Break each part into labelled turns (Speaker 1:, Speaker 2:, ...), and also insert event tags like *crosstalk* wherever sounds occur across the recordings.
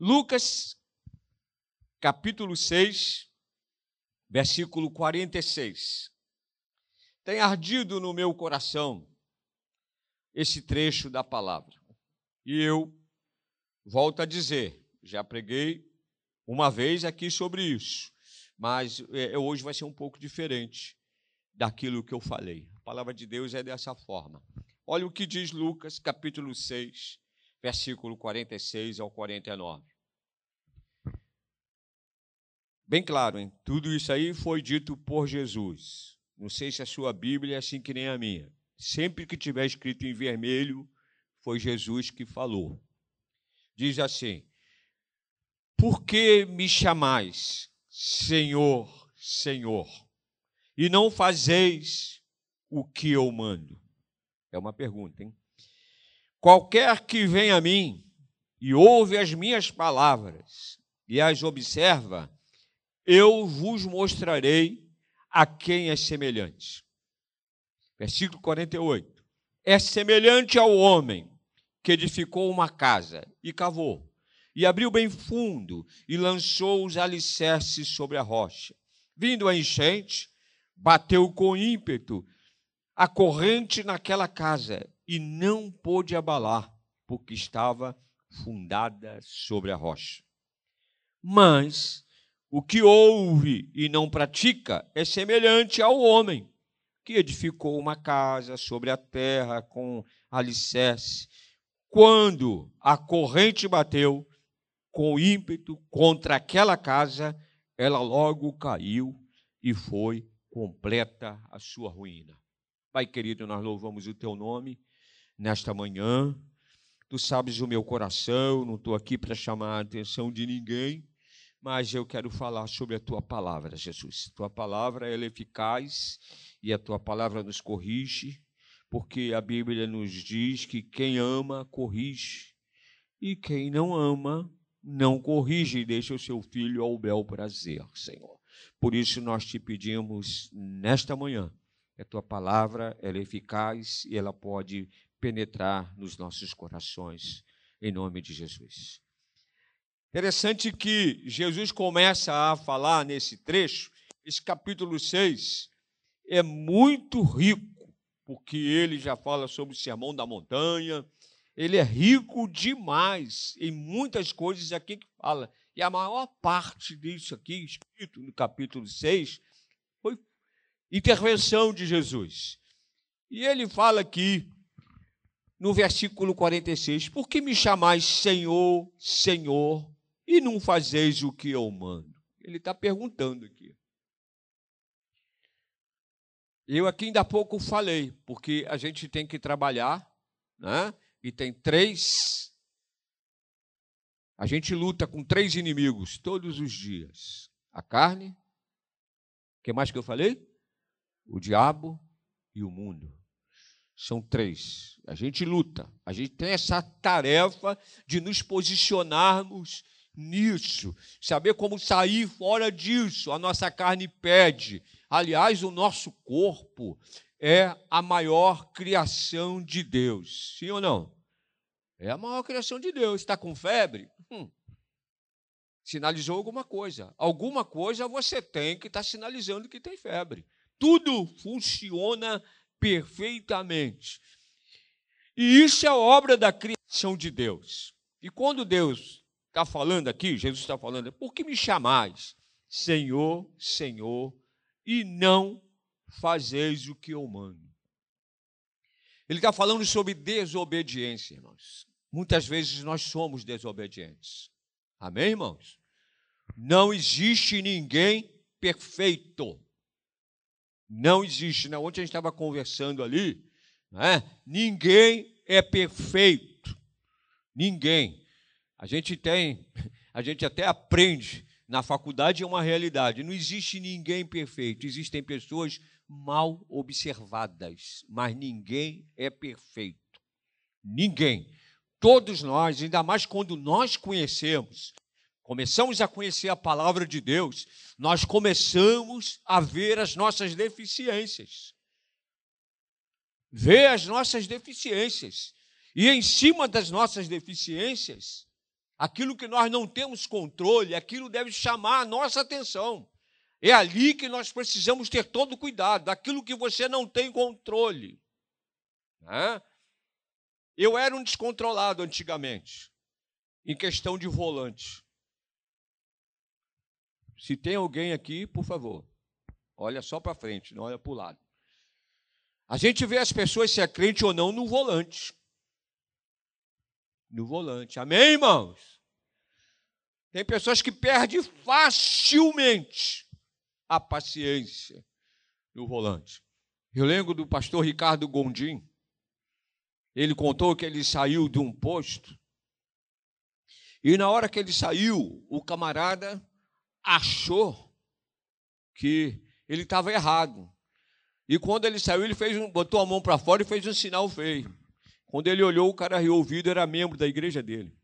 Speaker 1: Lucas, capítulo 6, versículo 46. Tem ardido no meu coração esse trecho da palavra. E eu volto a dizer, já preguei uma vez aqui sobre isso, mas é, hoje vai ser um pouco diferente daquilo que eu falei. A palavra de Deus é dessa forma. Olha o que diz Lucas, capítulo 6, versículo 46 ao 49. Bem claro, hein? tudo isso aí foi dito por Jesus. Não sei se a sua Bíblia é assim que nem a minha. Sempre que tiver escrito em vermelho, foi Jesus que falou. Diz assim: Por que me chamais Senhor, Senhor, e não fazeis o que eu mando? É uma pergunta, hein? Qualquer que vem a mim e ouve as minhas palavras e as observa, eu vos mostrarei a quem é semelhante. Versículo 48. É semelhante ao homem que edificou uma casa e cavou, e abriu bem fundo e lançou os alicerces sobre a rocha. Vindo a enchente, bateu com ímpeto a corrente naquela casa e não pôde abalar, porque estava fundada sobre a rocha. Mas o que ouve e não pratica é semelhante ao homem que edificou uma casa sobre a terra com alicerce. Quando a corrente bateu com ímpeto contra aquela casa, ela logo caiu e foi completa a sua ruína. Pai querido, nós louvamos o teu nome nesta manhã. Tu sabes o meu coração, não estou aqui para chamar a atenção de ninguém, mas eu quero falar sobre a tua palavra, Jesus. Tua palavra é eficaz e a tua palavra nos corrige, porque a Bíblia nos diz que quem ama, corrige, e quem não ama, não corrige e deixa o seu filho ao bel prazer, Senhor. Por isso nós te pedimos nesta manhã a tua palavra ela é eficaz e ela pode penetrar nos nossos corações, em nome de Jesus. Interessante que Jesus começa a falar nesse trecho, esse capítulo 6 é muito rico, porque ele já fala sobre o sermão da montanha, ele é rico demais em muitas coisas aqui que fala. E a maior parte disso aqui, escrito no capítulo 6, intervenção de Jesus. E ele fala aqui, no versículo 46, por que me chamais Senhor, Senhor, e não fazeis o que eu mando? Ele está perguntando aqui. Eu aqui ainda há pouco falei, porque a gente tem que trabalhar, né? e tem três. A gente luta com três inimigos todos os dias: a carne, o que mais que eu falei? o diabo e o mundo. São três. A gente luta, a gente tem essa tarefa de nos posicionarmos nisso, saber como sair fora disso. A nossa carne pede. Aliás, o nosso corpo é a maior criação de Deus. Sim ou não? É a maior criação de Deus. Está com febre? Hum. Sinalizou alguma coisa. Alguma coisa você tem que estar tá sinalizando que tem febre tudo funciona perfeitamente. E isso é obra da criação de Deus. E quando Deus está falando aqui, Jesus está falando, por que me chamais Senhor, Senhor, e não fazeis o que eu mando? Ele está falando sobre desobediência, irmãos. Muitas vezes nós somos desobedientes. Amém, irmãos? Não existe ninguém perfeito. Não existe. Né? Ontem a gente estava conversando ali. Né? Ninguém é perfeito. Ninguém. A gente tem, a gente até aprende. Na faculdade é uma realidade. Não existe ninguém perfeito. Existem pessoas mal observadas, mas ninguém é perfeito. Ninguém. Todos nós, ainda mais quando nós conhecemos começamos a conhecer a palavra de Deus, nós começamos a ver as nossas deficiências. Ver as nossas deficiências. E em cima das nossas deficiências, aquilo que nós não temos controle, aquilo deve chamar a nossa atenção. É ali que nós precisamos ter todo cuidado, daquilo que você não tem controle. Né? Eu era um descontrolado antigamente, em questão de volante. Se tem alguém aqui, por favor, olha só para frente, não olha para o lado. A gente vê as pessoas se é crente ou não no volante. No volante. Amém, irmãos? Tem pessoas que perdem facilmente a paciência no volante. Eu lembro do pastor Ricardo Gondim. Ele contou que ele saiu de um posto e na hora que ele saiu, o camarada achou que ele estava errado. E quando ele saiu, ele fez um, botou a mão para fora e fez um sinal feio. Quando ele olhou, o cara riu ouvido, era membro da igreja dele.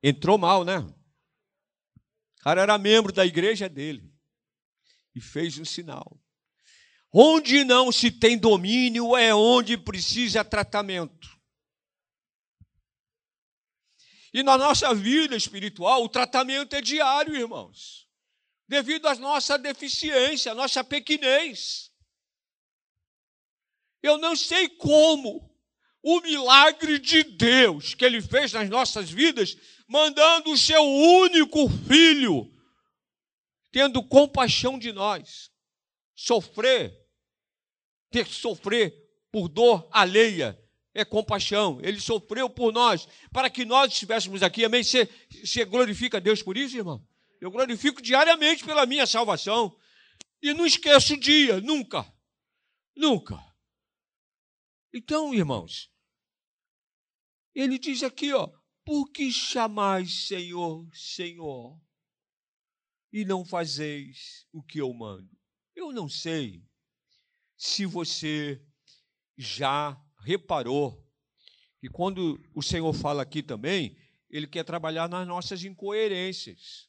Speaker 1: Entrou mal, né? O cara era membro da igreja dele. E fez um sinal. Onde não se tem domínio é onde precisa tratamento. E na nossa vida espiritual, o tratamento é diário, irmãos devido à nossa deficiência, à nossa pequenez. Eu não sei como o milagre de Deus que Ele fez nas nossas vidas, mandando o seu único filho, tendo compaixão de nós, sofrer, ter que sofrer por dor alheia, é compaixão. Ele sofreu por nós, para que nós estivéssemos aqui. Amém? Você, você glorifica a Deus por isso, irmão? Eu glorifico diariamente pela minha salvação. E não esqueço o dia, nunca. Nunca. Então, irmãos, ele diz aqui, ó, por que chamais Senhor, Senhor, e não fazeis o que eu mando? Eu não sei se você já reparou que quando o Senhor fala aqui também, ele quer trabalhar nas nossas incoerências.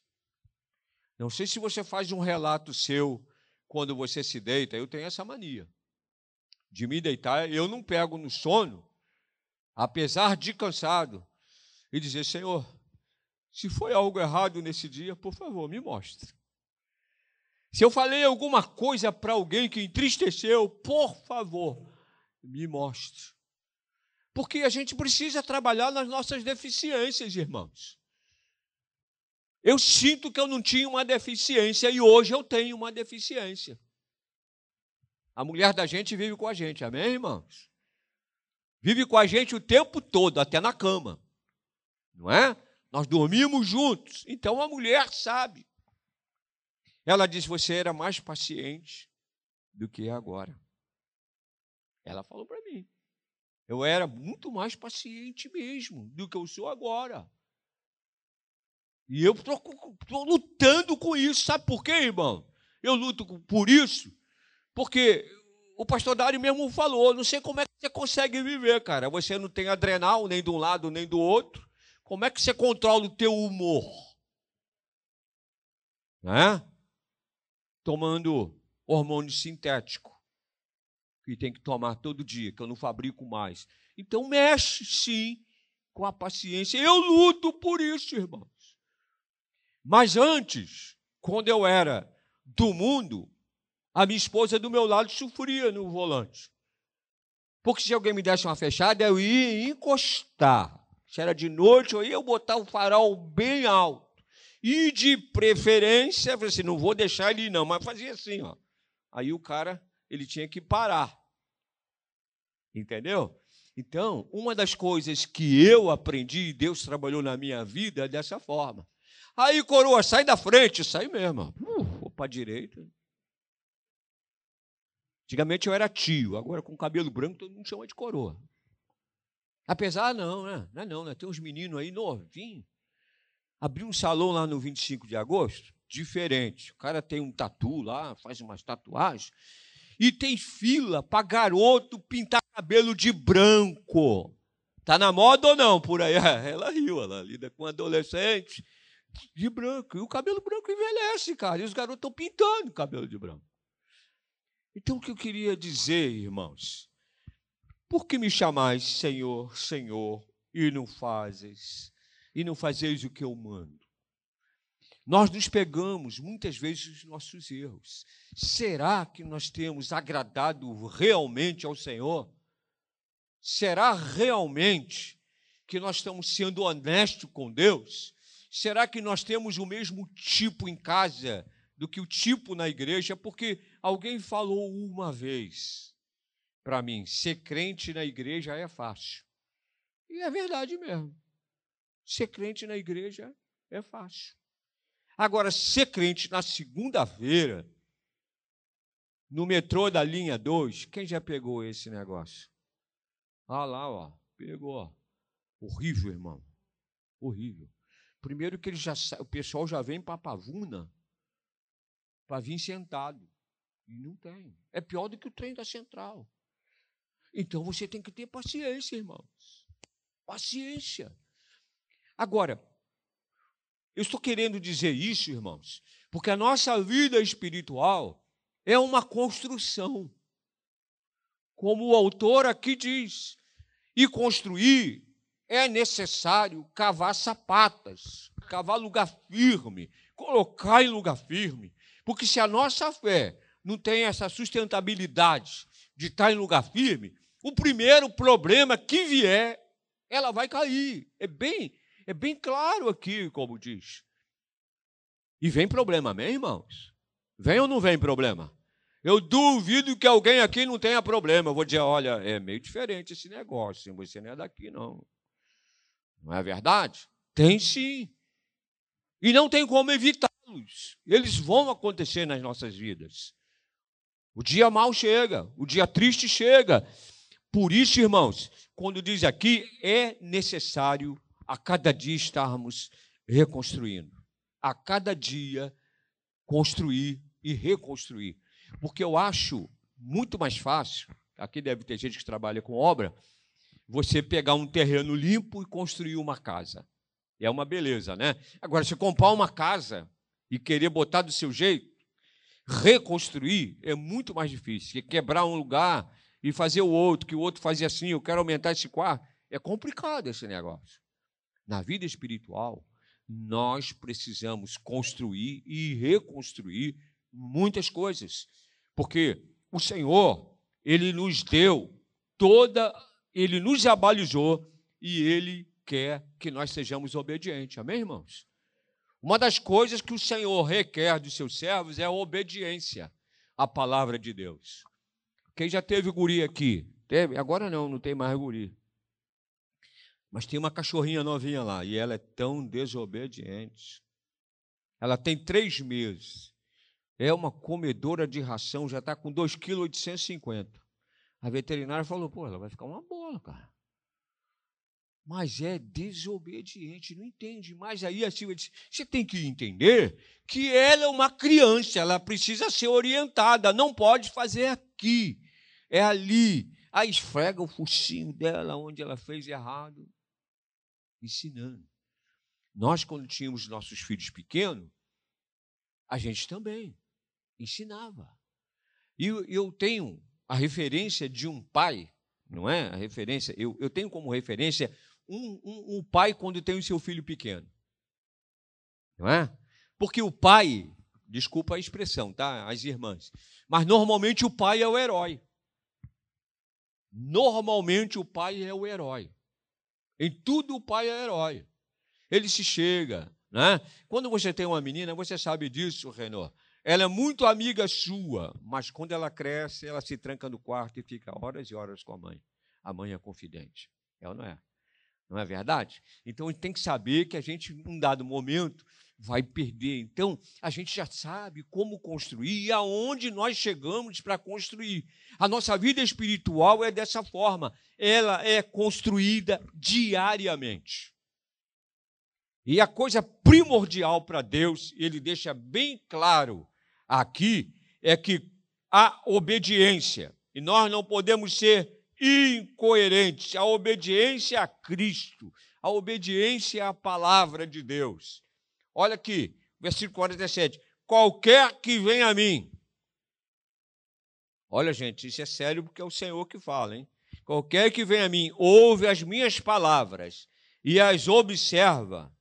Speaker 1: Não sei se você faz um relato seu quando você se deita, eu tenho essa mania. De me deitar, eu não pego no sono, apesar de cansado, e dizer: Senhor, se foi algo errado nesse dia, por favor, me mostre. Se eu falei alguma coisa para alguém que entristeceu, por favor, me mostre. Porque a gente precisa trabalhar nas nossas deficiências, irmãos. Eu sinto que eu não tinha uma deficiência e hoje eu tenho uma deficiência. A mulher da gente vive com a gente, amém, irmãos? Vive com a gente o tempo todo, até na cama. Não é? Nós dormimos juntos. Então a mulher sabe. Ela disse: Você era mais paciente do que é agora. Ela falou para mim. Eu era muito mais paciente mesmo do que eu sou agora. E eu estou lutando com isso. Sabe por quê, irmão? Eu luto por isso porque o pastor Dário mesmo falou: não sei como é que você consegue viver, cara. Você não tem adrenal nem de um lado nem do outro. Como é que você controla o teu humor? Né? Tomando hormônio sintético, que tem que tomar todo dia, que eu não fabrico mais. Então mexe sim com a paciência. Eu luto por isso, irmão. Mas antes, quando eu era do mundo, a minha esposa do meu lado sofria no volante. Porque se alguém me desse uma fechada, eu ia encostar. Se era de noite, eu ia botar o farol bem alto. E de preferência, eu falei assim, não vou deixar ele ir não, mas fazia assim, ó. Aí o cara, ele tinha que parar. Entendeu? Então, uma das coisas que eu aprendi, Deus trabalhou na minha vida é dessa forma. Aí, coroa, sai da frente, sai mesmo. Uh, vou para a direita. Antigamente eu era tio, agora com cabelo branco todo mundo chama de coroa. Apesar, não, né? Não é não, né? Tem uns meninos aí novinhos. Abri um salão lá no 25 de agosto, diferente. O cara tem um tatu lá, faz umas tatuagens. E tem fila para garoto pintar cabelo de branco. Tá na moda ou não por aí? *laughs* Ela riu, ela lida com adolescente de branco. E o cabelo branco envelhece, cara. E os garotos estão pintando cabelo de branco. Então, o que eu queria dizer, irmãos? Por que me chamais Senhor, Senhor, e não fazes? e não fazeis o que eu mando. Nós nos pegamos muitas vezes os nossos erros. Será que nós temos agradado realmente ao Senhor? Será realmente que nós estamos sendo honestos com Deus? Será que nós temos o mesmo tipo em casa do que o tipo na igreja? Porque alguém falou uma vez para mim: ser crente na igreja é fácil. E é verdade mesmo. Ser crente na igreja é fácil. Agora, ser crente na segunda-feira, no metrô da linha 2, quem já pegou esse negócio? Ah lá, ó, pegou. Horrível, irmão. Horrível. Primeiro que ele já, o pessoal já vem para Pavuna para vir sentado. E não tem. É pior do que o trem da central. Então você tem que ter paciência, irmãos. Paciência. Agora, eu estou querendo dizer isso, irmãos, porque a nossa vida espiritual é uma construção. Como o autor aqui diz, e construir é necessário cavar sapatas, cavar lugar firme, colocar em lugar firme. Porque se a nossa fé não tem essa sustentabilidade de estar em lugar firme, o primeiro problema que vier, ela vai cair. É bem é bem claro aqui, como diz. E vem problema, amém, irmãos? Vem ou não vem problema? Eu duvido que alguém aqui não tenha problema. Eu vou dizer, olha, é meio diferente esse negócio, você não é daqui, não. Não é verdade? Tem sim. E não tem como evitá-los. Eles vão acontecer nas nossas vidas. O dia mal chega, o dia triste chega. Por isso, irmãos, quando diz aqui, é necessário a cada dia estarmos reconstruindo. A cada dia construir e reconstruir. Porque eu acho muito mais fácil, aqui deve ter gente que trabalha com obra, você pegar um terreno limpo e construir uma casa. É uma beleza, né? Agora, se comprar uma casa e querer botar do seu jeito, reconstruir é muito mais difícil. Quebrar um lugar e fazer o outro, que o outro fazia assim, eu quero aumentar esse quarto. É complicado esse negócio. Na vida espiritual, nós precisamos construir e reconstruir muitas coisas, porque o Senhor, ele nos deu toda, ele nos abalizou e ele quer que nós sejamos obedientes. Amém, irmãos? Uma das coisas que o Senhor requer dos seus servos é a obediência à palavra de Deus. Quem já teve guri aqui? Teve? Agora não, não tem mais guri. Mas tem uma cachorrinha novinha lá e ela é tão desobediente. Ela tem três meses. É uma comedora de ração, já está com 2,850 kg. A veterinária falou: pô, ela vai ficar uma bola, cara. Mas é desobediente, não entende. Mas aí a Silvia disse: você tem que entender que ela é uma criança, ela precisa ser orientada, não pode fazer aqui, é ali. Aí esfrega o focinho dela onde ela fez errado ensinando. Nós, quando tínhamos nossos filhos pequenos, a gente também ensinava. E eu, tenho a referência de um pai, não é? A referência, eu, eu tenho como referência um, um, um pai quando tem o seu filho pequeno. Não é? Porque o pai, desculpa a expressão, tá? As irmãs, mas normalmente o pai é o herói. Normalmente o pai é o herói. Em tudo o pai é herói. Ele se chega. Né? Quando você tem uma menina, você sabe disso, Renor. Ela é muito amiga sua, mas quando ela cresce, ela se tranca no quarto e fica horas e horas com a mãe. A mãe é confidente. É ou não é? Não é verdade? Então a gente tem que saber que a gente, num dado momento, vai perder. Então, a gente já sabe como construir e aonde nós chegamos para construir. A nossa vida espiritual é dessa forma. Ela é construída diariamente. E a coisa primordial para Deus, ele deixa bem claro aqui, é que a obediência. E nós não podemos ser incoerentes. A obediência a Cristo, a obediência à palavra de Deus. Olha aqui, versículo 47. Qualquer que venha a mim. Olha, gente, isso é sério porque é o Senhor que fala, hein? Qualquer que venha a mim, ouve as minhas palavras, e as observa,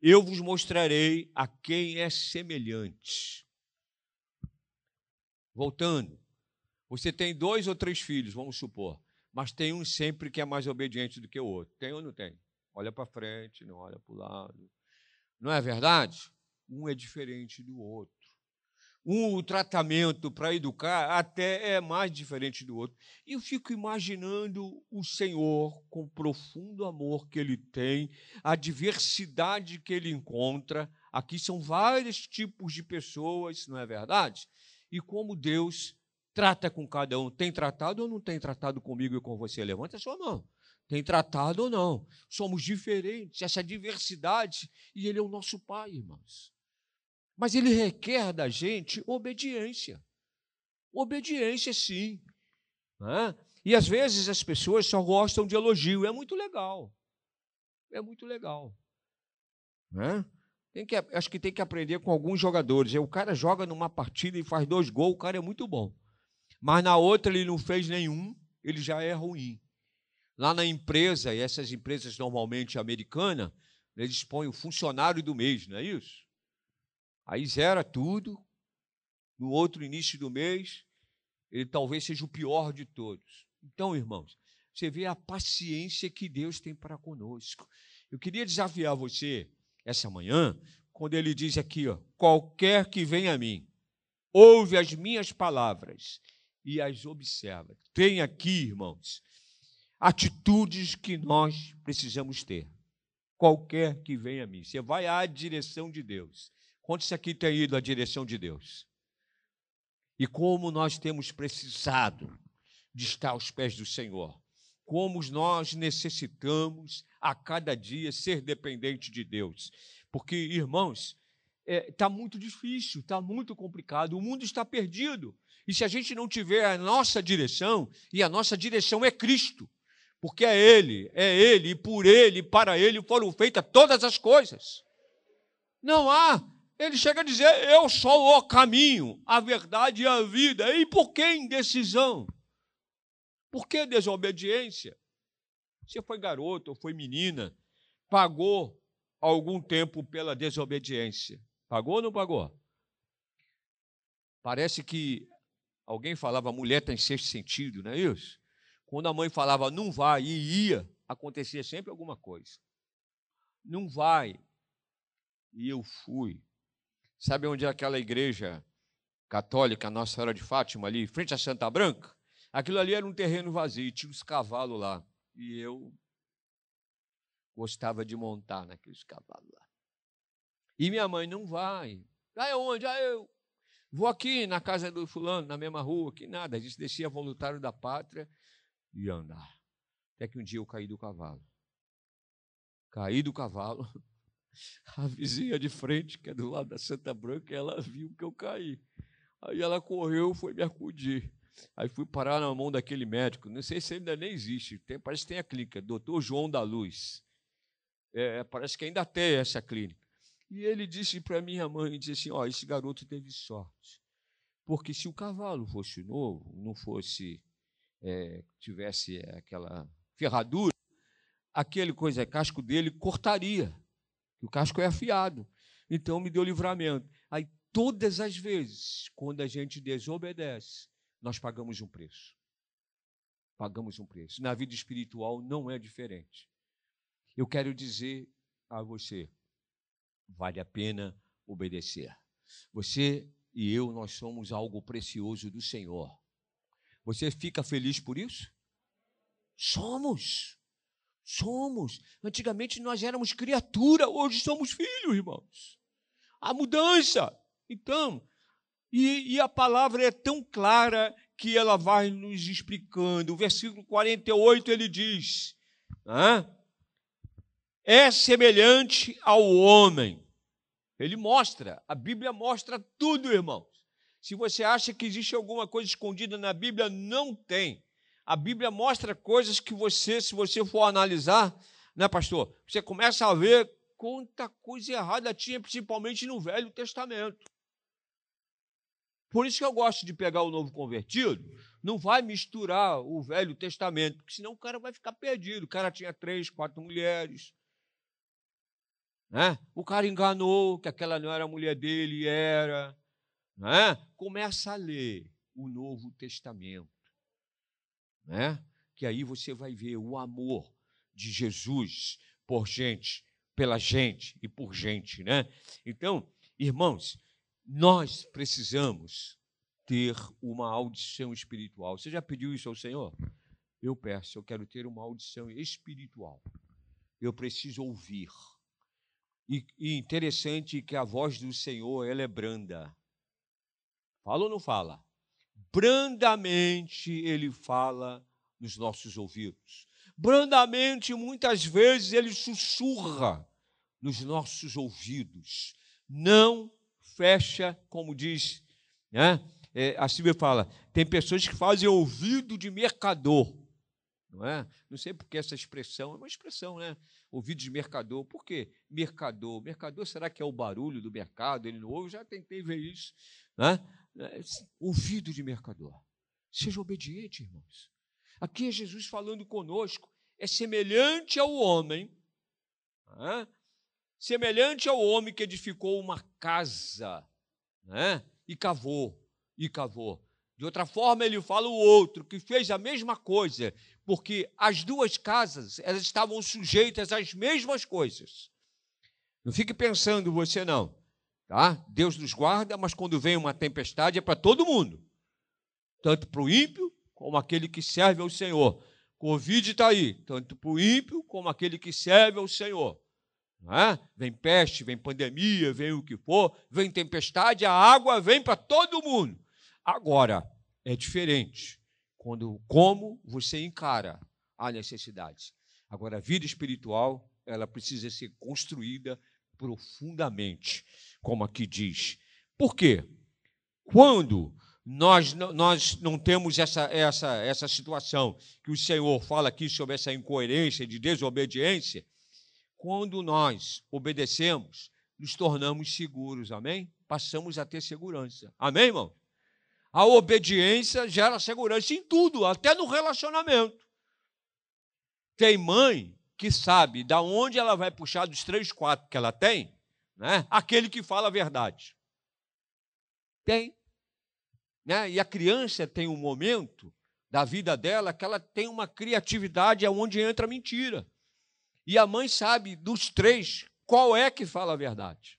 Speaker 1: eu vos mostrarei a quem é semelhante. Voltando, você tem dois ou três filhos, vamos supor, mas tem um sempre que é mais obediente do que o outro. Tem ou não tem? Olha para frente, não olha para o lado. Não é verdade? Um é diferente do outro. Um, o tratamento para educar até é mais diferente do outro. E eu fico imaginando o Senhor, com o profundo amor que ele tem, a diversidade que ele encontra. Aqui são vários tipos de pessoas, não é verdade? E como Deus trata com cada um. Tem tratado ou não tem tratado comigo e com você? Levanta a sua mão. Tem tratado ou não? Somos diferentes, essa diversidade, e Ele é o nosso Pai, irmãos. Mas Ele requer da gente obediência. Obediência, sim. Né? E às vezes as pessoas só gostam de elogio. É muito legal. É muito legal. Né? Tem que, acho que tem que aprender com alguns jogadores. O cara joga numa partida e faz dois gols, o cara é muito bom. Mas na outra ele não fez nenhum, ele já é ruim. Lá na empresa, e essas empresas normalmente americanas, eles põem o funcionário do mês, não é isso? Aí zera tudo. No outro início do mês, ele talvez seja o pior de todos. Então, irmãos, você vê a paciência que Deus tem para conosco. Eu queria desafiar você essa manhã, quando ele diz aqui, ó, qualquer que venha a mim, ouve as minhas palavras e as observa. Tem aqui, irmãos, atitudes que nós precisamos ter. Qualquer que venha a mim. Você vai à direção de Deus. Quantos aqui têm ido à direção de Deus? E como nós temos precisado de estar aos pés do Senhor. Como nós necessitamos a cada dia ser dependente de Deus. Porque, irmãos, está é, tá muito difícil, está muito complicado, o mundo está perdido. E se a gente não tiver a nossa direção, e a nossa direção é Cristo, porque é Ele, é Ele, e por Ele, e para Ele foram feitas todas as coisas. Não há. Ele chega a dizer: Eu sou o caminho, a verdade e a vida. E por que indecisão? Por que desobediência? Você foi garoto ou foi menina, pagou algum tempo pela desobediência. Pagou ou não pagou? Parece que Alguém falava mulher tem sexto sentido, não é isso? Quando a mãe falava não vai e ia, acontecia sempre alguma coisa. Não vai. E eu fui. Sabe onde é aquela igreja católica, Nossa Senhora de Fátima, ali, frente à Santa Branca? Aquilo ali era um terreno vazio, tinha os cavalos lá. E eu gostava de montar naqueles cavalos lá. E minha mãe não vai. Vai aonde? Ah, eu Vou aqui na casa do fulano, na mesma rua, que nada. A gente descia voluntário da pátria e andar. Até que um dia eu caí do cavalo. Caí do cavalo. *laughs* A vizinha de frente, que é do lado da Santa Branca, ela viu que eu caí. Aí ela correu, foi me acudir. Aí fui parar na mão daquele médico. Não sei se ainda nem existe. Tem, parece que tem a clínica, doutor João da Luz. É, parece que ainda tem essa clínica. E ele disse para minha mãe, disse assim, ó, oh, esse garoto teve sorte. Porque se o cavalo fosse novo, não fosse, é, tivesse aquela ferradura, aquele coisa, casco dele cortaria. O casco é afiado. Então me deu livramento. Aí todas as vezes, quando a gente desobedece, nós pagamos um preço. Pagamos um preço. Na vida espiritual não é diferente. Eu quero dizer a você, vale a pena obedecer. Você e eu, nós somos algo precioso do Senhor. Você fica feliz por isso? Somos. Somos. Antigamente nós éramos criatura, hoje somos filhos, irmãos. A mudança. Então, e, e, a palavra é tão clara que ela vai nos explicando. O versículo 48 ele diz: é semelhante ao homem ele mostra, a Bíblia mostra tudo, irmãos. Se você acha que existe alguma coisa escondida na Bíblia, não tem. A Bíblia mostra coisas que você, se você for analisar, né, pastor? Você começa a ver quanta coisa errada tinha, principalmente no Velho Testamento. Por isso que eu gosto de pegar o novo convertido, não vai misturar o Velho Testamento, porque senão o cara vai ficar perdido. O cara tinha três, quatro mulheres, Né? O cara enganou que aquela não era a mulher dele, era. Né? Começa a ler o Novo Testamento. Né? Que aí você vai ver o amor de Jesus por gente, pela gente e por gente. Né? Então, irmãos, nós precisamos ter uma audição espiritual. Você já pediu isso ao Senhor? Eu peço, eu quero ter uma audição espiritual. Eu preciso ouvir. E, interessante que a voz do Senhor ela é branda. Fala ou não fala? Brandamente ele fala nos nossos ouvidos. Brandamente, muitas vezes, ele sussurra nos nossos ouvidos. Não fecha, como diz, né? É, a Silvia fala, tem pessoas que fazem ouvido de mercador. Não é? Não sei porque essa expressão, é uma expressão, né? Ouvido de mercador. Por quê? Mercador. Mercador, será que é o barulho do mercado? Ele não ouve? Já tentei ver isso. Né? É, ouvido de mercador. Seja obediente, irmãos. Aqui é Jesus falando conosco. É semelhante ao homem, né? semelhante ao homem que edificou uma casa né? e cavou, e cavou. De outra forma, ele fala o outro, que fez a mesma coisa, porque as duas casas elas estavam sujeitas às mesmas coisas. Não fique pensando você não, tá? Deus nos guarda, mas quando vem uma tempestade é para todo mundo, tanto para o ímpio como aquele que serve ao Senhor. Covid está aí, tanto para o ímpio como aquele que serve ao Senhor. É? Vem peste, vem pandemia, vem o que for, vem tempestade, a água vem para todo mundo. Agora, é diferente quando como você encara a necessidade. Agora, a vida espiritual, ela precisa ser construída profundamente, como aqui diz. Por quê? Quando nós, nós não temos essa, essa, essa situação que o Senhor fala aqui sobre essa incoerência de desobediência, quando nós obedecemos, nos tornamos seguros, amém? Passamos a ter segurança. Amém, irmão? A obediência gera segurança em tudo, até no relacionamento. Tem mãe que sabe da onde ela vai puxar dos três, quatro que ela tem, né? aquele que fala a verdade. Tem. Né? E a criança tem um momento da vida dela que ela tem uma criatividade aonde entra a mentira. E a mãe sabe dos três qual é que fala a verdade.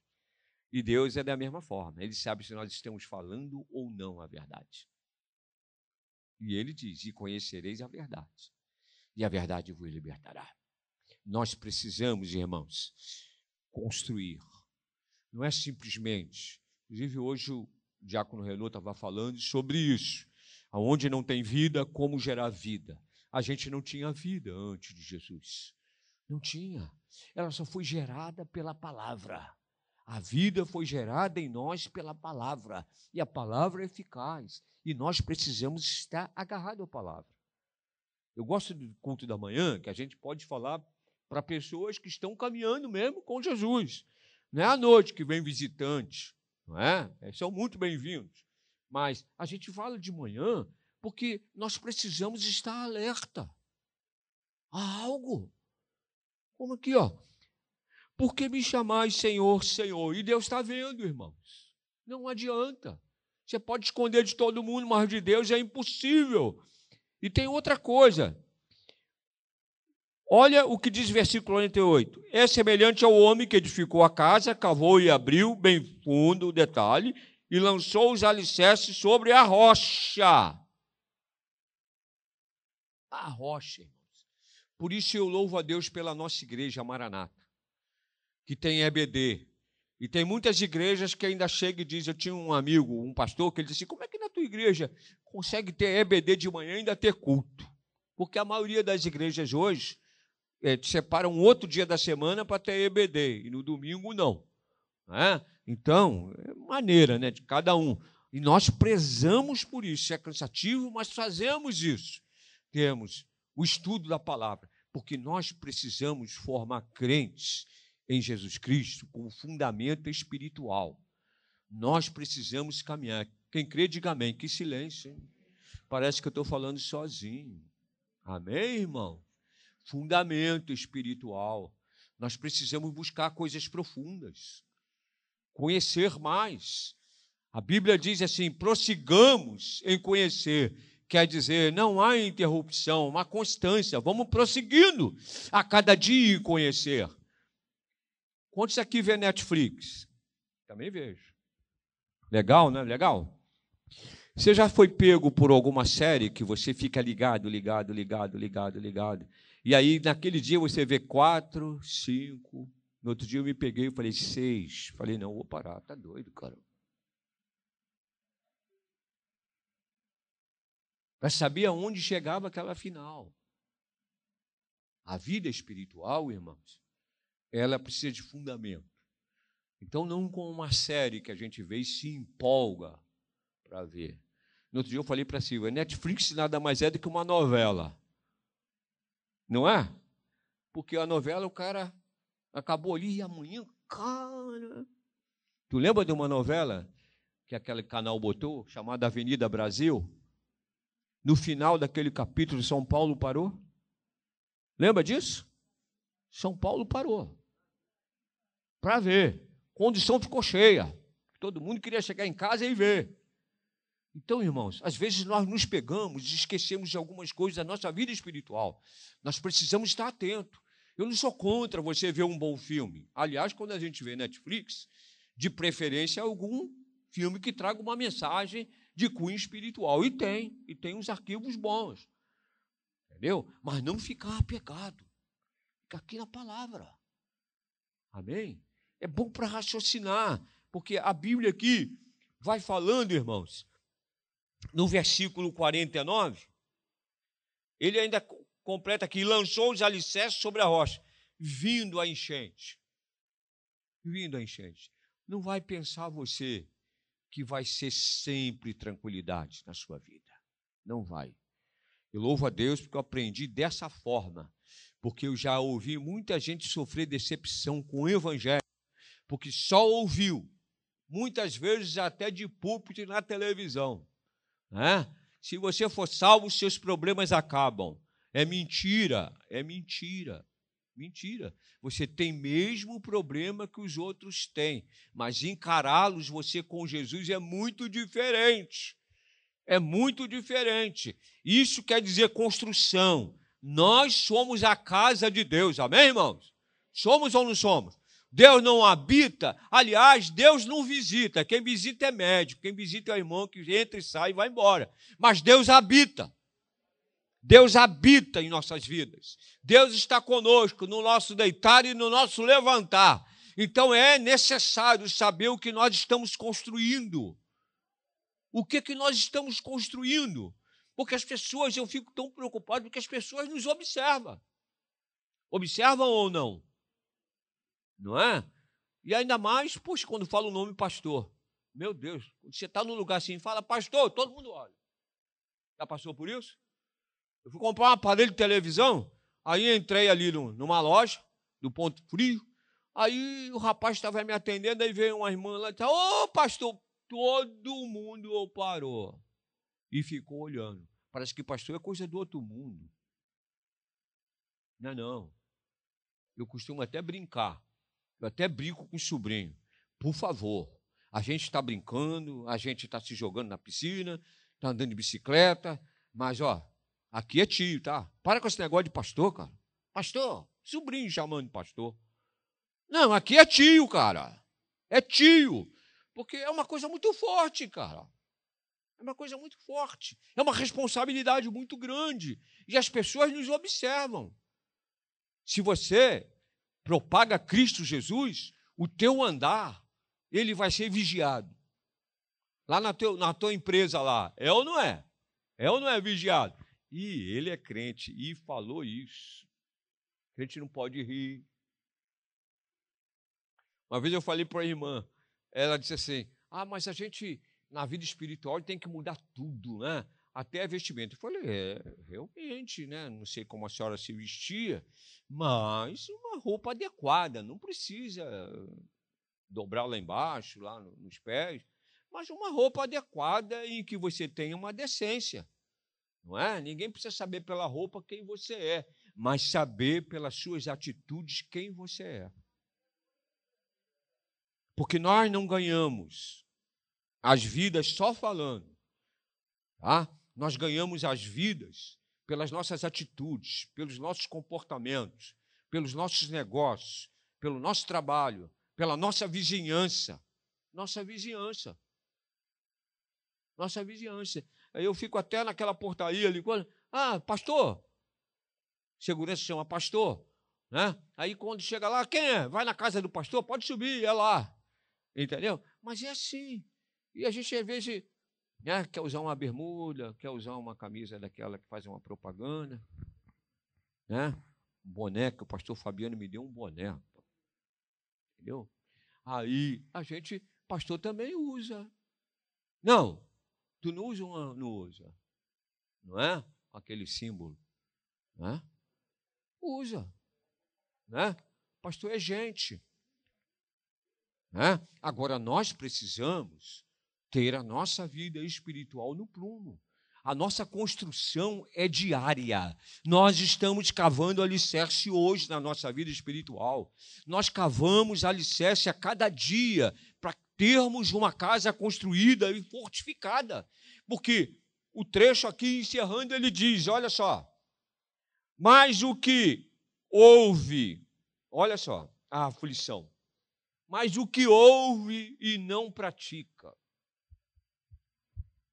Speaker 1: E Deus é da mesma forma. Ele sabe se nós estamos falando ou não a verdade. E ele diz: E conhecereis a verdade, e a verdade vos libertará. Nós precisamos, irmãos, construir. Não é simplesmente. Inclusive, hoje o Diácono Renault estava falando sobre isso. Aonde não tem vida, como gerar vida. A gente não tinha vida antes de Jesus. Não tinha. Ela só foi gerada pela palavra. A vida foi gerada em nós pela palavra, e a palavra é eficaz, e nós precisamos estar agarrados à palavra. Eu gosto do culto da manhã, que a gente pode falar para pessoas que estão caminhando mesmo com Jesus. Não é à noite que vem visitantes, não é? São muito bem-vindos. Mas a gente fala de manhã porque nós precisamos estar alerta a algo. Como aqui, ó. Por que me chamais Senhor, Senhor? E Deus está vendo, irmãos. Não adianta. Você pode esconder de todo mundo, mas de Deus é impossível. E tem outra coisa. Olha o que diz o versículo 48. É semelhante ao homem que edificou a casa, cavou e abriu bem fundo o detalhe, e lançou os alicerces sobre a rocha. A rocha, irmãos. Por isso eu louvo a Deus pela nossa igreja Maranata que tem EBD. E tem muitas igrejas que ainda chegam e dizem, eu tinha um amigo, um pastor, que ele disse assim, como é que na tua igreja consegue ter EBD de manhã e ainda ter culto? Porque a maioria das igrejas hoje é, separa um outro dia da semana para ter EBD, e no domingo não. É? Então, é maneira né, de cada um. E nós prezamos por isso. É cansativo, mas fazemos isso. Temos o estudo da palavra, porque nós precisamos formar crentes em Jesus Cristo com fundamento espiritual. Nós precisamos caminhar. Quem crê, diga amém. Que silêncio, hein? Parece que eu estou falando sozinho. Amém, irmão? Fundamento espiritual. Nós precisamos buscar coisas profundas, conhecer mais. A Bíblia diz assim: prossigamos em conhecer. Quer dizer, não há interrupção, uma constância. Vamos prosseguindo a cada dia conhecer. Quantos aqui vê Netflix? Também vejo. Legal, né? Legal? Você já foi pego por alguma série que você fica ligado, ligado, ligado, ligado, ligado. E aí, naquele dia, você vê quatro, cinco. No outro dia, eu me peguei e falei seis. Falei, não, vou parar, tá doido, cara. Para saber aonde chegava aquela final. A vida espiritual, irmãos, ela precisa de fundamento. Então, não com uma série que a gente vê e se empolga para ver. No outro dia eu falei para a Silvia, Netflix nada mais é do que uma novela. Não é? Porque a novela o cara acabou ali e amanhã, cara. Tu lembra de uma novela que aquele canal botou, chamada Avenida Brasil? No final daquele capítulo, São Paulo parou? Lembra disso? São Paulo parou. Para ver. Condição ficou cheia. Todo mundo queria chegar em casa e ver. Então, irmãos, às vezes nós nos pegamos e esquecemos de algumas coisas da nossa vida espiritual. Nós precisamos estar atentos. Eu não sou contra você ver um bom filme. Aliás, quando a gente vê Netflix, de preferência algum filme que traga uma mensagem de cunho espiritual. E tem, e tem uns arquivos bons. Entendeu? Mas não ficar apegado. Fica aqui na palavra. Amém? É bom para raciocinar, porque a Bíblia aqui vai falando, irmãos, no versículo 49, ele ainda completa aqui: lançou os alicerces sobre a rocha, vindo a enchente. Vindo a enchente. Não vai pensar você que vai ser sempre tranquilidade na sua vida. Não vai. Eu louvo a Deus porque eu aprendi dessa forma, porque eu já ouvi muita gente sofrer decepção com o Evangelho, porque só ouviu, muitas vezes até de púlpito e na televisão. Né? Se você for salvo, seus problemas acabam. É mentira, é mentira. Mentira. Você tem mesmo problema que os outros têm, mas encará-los você com Jesus é muito diferente. É muito diferente. Isso quer dizer construção. Nós somos a casa de Deus, amém, irmãos? Somos ou não somos? Deus não habita, aliás, Deus não visita. Quem visita é médico, quem visita é o irmão que entra e sai e vai embora. Mas Deus habita. Deus habita em nossas vidas. Deus está conosco no nosso deitar e no nosso levantar. Então é necessário saber o que nós estamos construindo. O que que nós estamos construindo? Porque as pessoas, eu fico tão preocupado porque as pessoas nos observam. Observam ou não? Não é? E ainda mais, poxa, quando fala o nome pastor. Meu Deus, você está num lugar assim, fala pastor, todo mundo olha. Já passou por isso? Eu fui comprar um aparelho de televisão, aí entrei ali numa loja, do Ponto Frio, aí o rapaz estava me atendendo, aí veio uma irmã lá e disse, ô oh, pastor, todo mundo parou. E ficou olhando. Parece que pastor é coisa do outro mundo. Não é não. Eu costumo até brincar. Eu até brinco com o sobrinho. Por favor, a gente está brincando, a gente está se jogando na piscina, está andando de bicicleta, mas, ó, aqui é tio, tá? Para com esse negócio de pastor, cara. Pastor, sobrinho chamando de pastor. Não, aqui é tio, cara. É tio. Porque é uma coisa muito forte, cara. É uma coisa muito forte. É uma responsabilidade muito grande. E as pessoas nos observam. Se você propaga Cristo Jesus, o teu andar, ele vai ser vigiado. Lá na, teu, na tua empresa lá, é ou não é? É ou não é vigiado? E ele é crente e falou isso. A gente não pode rir. Uma vez eu falei para a irmã, ela disse assim: Ah, mas a gente, na vida espiritual, tem que mudar tudo, né? Até a vestimenta. Eu falei, é, realmente, né? Não sei como a senhora se vestia, mas uma roupa adequada, não precisa dobrar lá embaixo, lá nos pés, mas uma roupa adequada em que você tenha uma decência. Não é? Ninguém precisa saber pela roupa quem você é, mas saber pelas suas atitudes quem você é. Porque nós não ganhamos as vidas só falando, tá? Nós ganhamos as vidas pelas nossas atitudes, pelos nossos comportamentos, pelos nossos negócios, pelo nosso trabalho, pela nossa vizinhança. Nossa vizinhança. Nossa vizinhança. Aí eu fico até naquela portaria ali, ah, pastor. Segurança chama pastor. Né? Aí quando chega lá, quem é? Vai na casa do pastor, pode subir, é lá. Entendeu? Mas é assim. E a gente às vezes né, quer usar uma bermuda, quer usar uma camisa daquela que faz uma propaganda. Né? Um boné, que o pastor Fabiano me deu um boné. Entendeu? Aí a gente, pastor também usa. Não, tu não usa uma, não usa. Não é? Aquele símbolo. Não é? Usa. Né? Pastor é gente. Né? Agora, nós precisamos ter a nossa vida espiritual no prumo. A nossa construção é diária. Nós estamos cavando alicerce hoje na nossa vida espiritual. Nós cavamos alicerce a cada dia para termos uma casa construída e fortificada. Porque o trecho aqui encerrando, ele diz: olha só, mas o que houve, olha só, a aflição mas o que ouve e não pratica.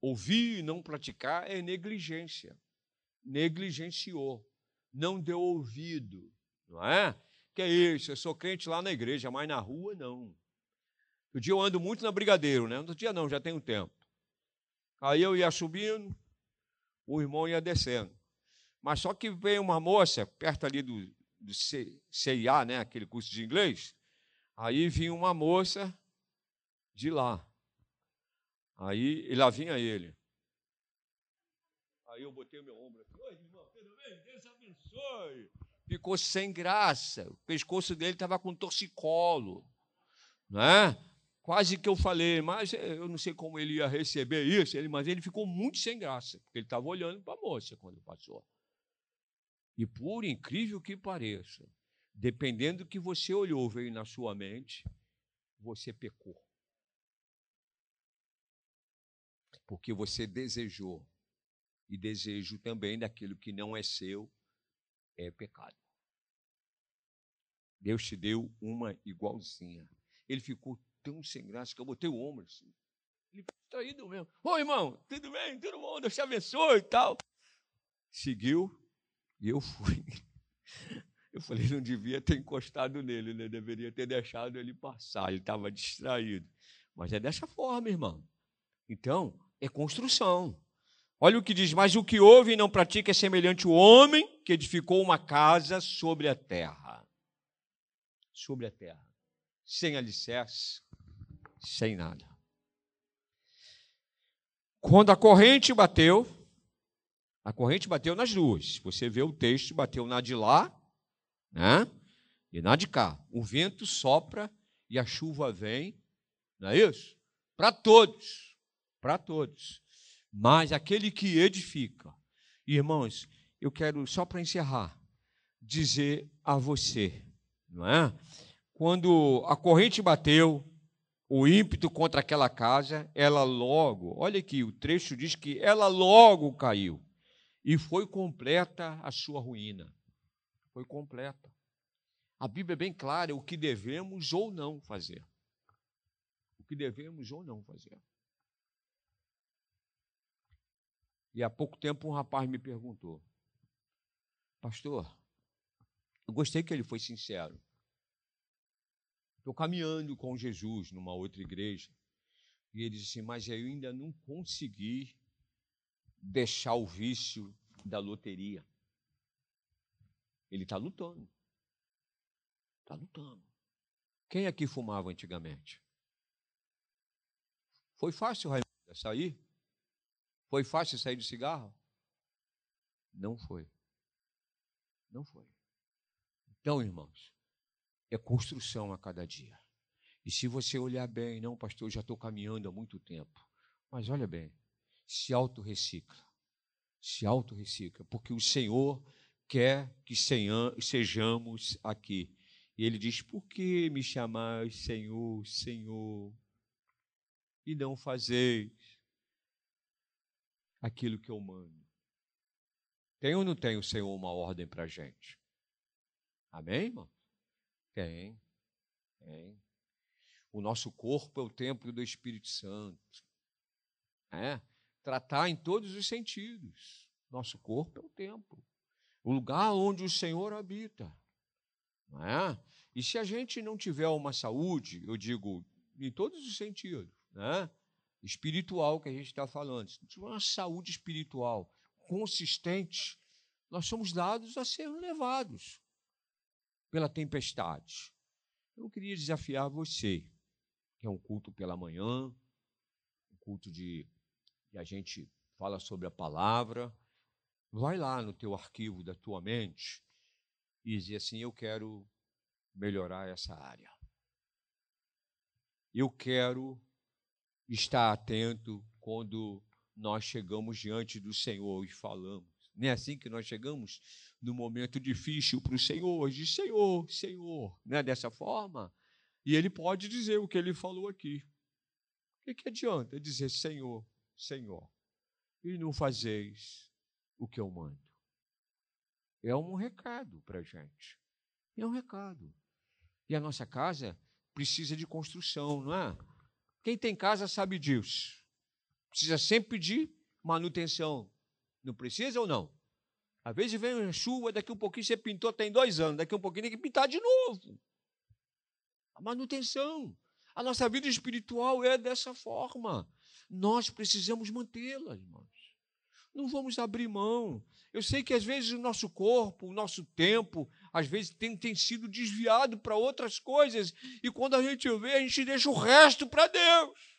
Speaker 1: Ouvir e não praticar é negligência. Negligenciou, não deu ouvido, não é? Que é isso, eu sou crente lá na igreja, mas na rua não. O dia eu ando muito na Brigadeiro, né? No dia não, já tem um tempo. Aí eu ia subindo, o irmão ia descendo. Mas só que veio uma moça, perto ali do, do CIA, né? aquele curso de inglês, Aí vinha uma moça de lá. Aí e lá vinha ele. Aí eu botei o meu ombro aqui. Oi, irmão, tudo bem? Deus abençoe. Ficou sem graça. O pescoço dele estava com torcicolo. Né? Quase que eu falei, mas eu não sei como ele ia receber isso, ele, mas ele ficou muito sem graça, porque ele estava olhando para a moça quando passou. E por incrível que pareça, Dependendo do que você olhou, veio na sua mente, você pecou. Porque você desejou. E desejo também daquilo que não é seu é pecado. Deus te deu uma igualzinha. Ele ficou tão sem graça que eu botei o ombro assim. Ele ficou traído mesmo. Ô irmão, tudo bem? Tudo bom? Deus te abençoe e tal. Seguiu e eu fui. *laughs* Eu falei, não devia ter encostado nele, né? deveria ter deixado ele passar, ele estava distraído. Mas é dessa forma, irmão. Então, é construção. Olha o que diz: Mas o que ouve e não pratica é semelhante ao homem que edificou uma casa sobre a terra. Sobre a terra. Sem alicerce, sem nada. Quando a corrente bateu, a corrente bateu nas duas. Você vê o texto, bateu na de lá né? E na de cá. O vento sopra e a chuva vem, não é isso? Para todos, para todos. Mas aquele que edifica, irmãos, eu quero só para encerrar dizer a você, não é? Quando a corrente bateu, o ímpeto contra aquela casa, ela logo, olha aqui, o trecho diz que ela logo caiu e foi completa a sua ruína foi completa. A Bíblia é bem clara o que devemos ou não fazer. O que devemos ou não fazer. E há pouco tempo um rapaz me perguntou: Pastor, eu gostei que ele foi sincero. Estou caminhando com Jesus numa outra igreja. E ele disse assim: Mas eu ainda não consegui deixar o vício da loteria. Ele está lutando. Está lutando. Quem aqui fumava antigamente? Foi fácil, Raimundo, sair? Foi fácil sair de cigarro? Não foi. Não foi. Então, irmãos, é construção a cada dia. E se você olhar bem, não, pastor, eu já estou caminhando há muito tempo. Mas olha bem, se autorrecicla. Se autorrecicla, porque o Senhor quer que sejamos aqui. E ele diz: Por que me chamais Senhor, Senhor, e não fazeis aquilo que eu mando? Tem ou não tem o Senhor uma ordem para a gente? Amém, irmão? Tem, tem. O nosso corpo é o templo do Espírito Santo. É? Tratar em todos os sentidos. Nosso corpo é o templo. O lugar onde o Senhor habita. É? E se a gente não tiver uma saúde, eu digo, em todos os sentidos, né? Espiritual que a gente está falando, se não tiver uma saúde espiritual consistente, nós somos dados a ser levados pela tempestade. Eu queria desafiar você, que é um culto pela manhã, um culto de, de a gente fala sobre a palavra, vai lá no teu arquivo da tua mente e dizer assim: eu quero melhorar essa área. Eu quero estar atento quando nós chegamos diante do Senhor e falamos. Não é assim que nós chegamos no momento difícil para o Senhor, de Senhor, Senhor, não é dessa forma? E ele pode dizer o que ele falou aqui. O que, que adianta dizer Senhor, Senhor, e não fazeis o que eu mando? É um recado para a gente. É um recado. E a nossa casa precisa de construção, não é? Quem tem casa sabe disso. Precisa sempre de manutenção. Não precisa ou não? Às vezes vem uma chuva, daqui um pouquinho você pintou, tem dois anos, daqui um pouquinho tem que pintar de novo. A manutenção. A nossa vida espiritual é dessa forma. Nós precisamos mantê-la, irmãos. Não vamos abrir mão. Eu sei que às vezes o nosso corpo, o nosso tempo, às vezes tem, tem sido desviado para outras coisas. E quando a gente vê, a gente deixa o resto para Deus.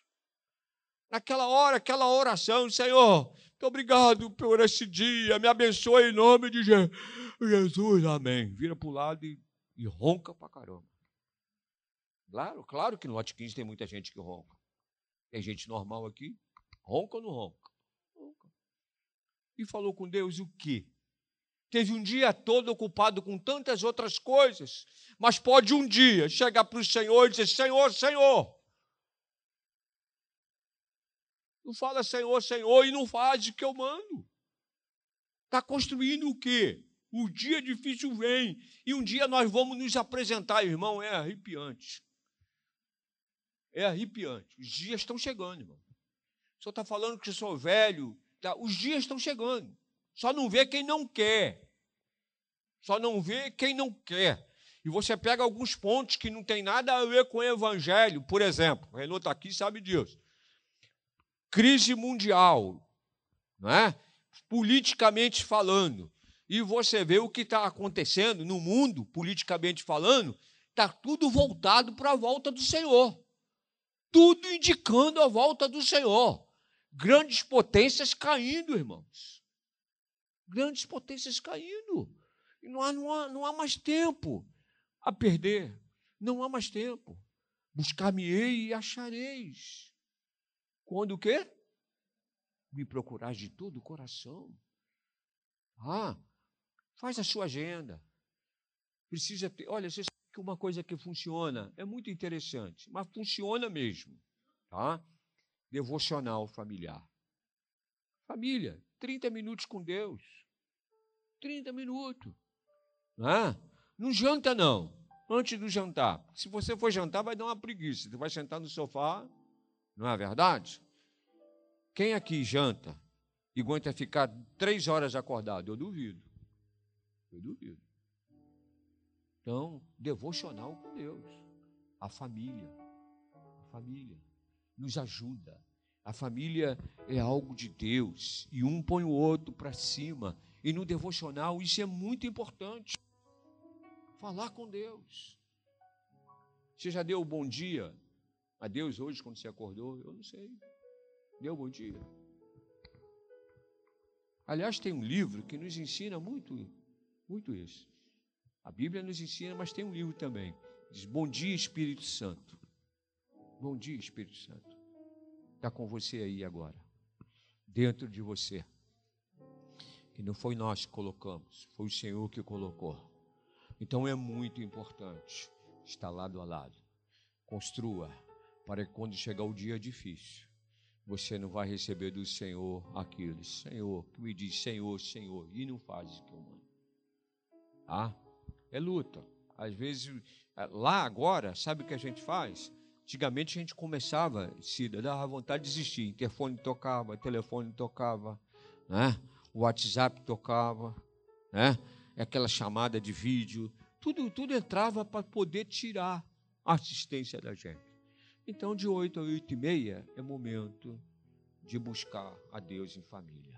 Speaker 1: Naquela hora, aquela oração, Senhor, muito obrigado por esse dia, me abençoe em nome de Jesus, amém. Vira para o lado e, e ronca para caramba. Claro, claro que no Hot 15 tem muita gente que ronca. Tem gente normal aqui, ronca ou não ronca? e falou com Deus o quê? Teve um dia todo ocupado com tantas outras coisas, mas pode um dia chegar para o Senhor e dizer: Senhor, Senhor. Não fala Senhor, Senhor e não faz o que eu mando. Está construindo o quê? O dia difícil vem e um dia nós vamos nos apresentar, irmão. É arrepiante. É arrepiante. Os dias estão chegando, irmão. O senhor está falando que eu sou velho, Tá, os dias estão chegando. Só não vê quem não quer. Só não vê quem não quer. E você pega alguns pontos que não tem nada a ver com o evangelho. Por exemplo, o Renato está aqui sabe disso. Crise mundial, não é? politicamente falando. E você vê o que está acontecendo no mundo, politicamente falando, está tudo voltado para a volta do Senhor. Tudo indicando a volta do Senhor. Grandes potências caindo, irmãos. Grandes potências caindo. E não há, não há, não há mais tempo a perder. Não há mais tempo. Buscar-me-ei e achareis. Quando o quê? Me procurar de todo o coração. Ah, faz a sua agenda. Precisa ter. Olha, você sabe que uma coisa que funciona é muito interessante, mas funciona mesmo. Tá? devocional familiar. Família, 30 minutos com Deus. 30 minutos. É? não janta, não. Antes do jantar. Se você for jantar, vai dar uma preguiça. Você vai sentar no sofá. Não é verdade? Quem aqui janta e aguenta ficar três horas acordado? Eu duvido. Eu duvido. Então, devocional com Deus. A família. A família nos ajuda. A família é algo de Deus e um põe o outro para cima. E no devocional isso é muito importante. Falar com Deus. Você já deu o bom dia a Deus hoje quando você acordou? Eu não sei. Deu bom dia. Aliás, tem um livro que nos ensina muito, muito isso. A Bíblia nos ensina, mas tem um livro também. Diz: Bom dia, Espírito Santo. Bom dia, Espírito Santo. Está com você aí agora, dentro de você. Que não foi nós que colocamos, foi o Senhor que colocou. Então é muito importante estar lado a lado. Construa para que quando chegar o dia difícil, você não vai receber do Senhor aquilo. Senhor, que me diz Senhor, Senhor, e não faz o que eu mando. Ah, é luta. Às vezes, lá agora, sabe o que a gente faz? Antigamente a gente começava, se dava vontade de desistir. Interfone tocava, telefone tocava, né? O WhatsApp tocava, né? aquela chamada de vídeo, tudo, tudo entrava para poder tirar a assistência da gente. Então, de 8 a 8 e meia é momento de buscar a Deus em família.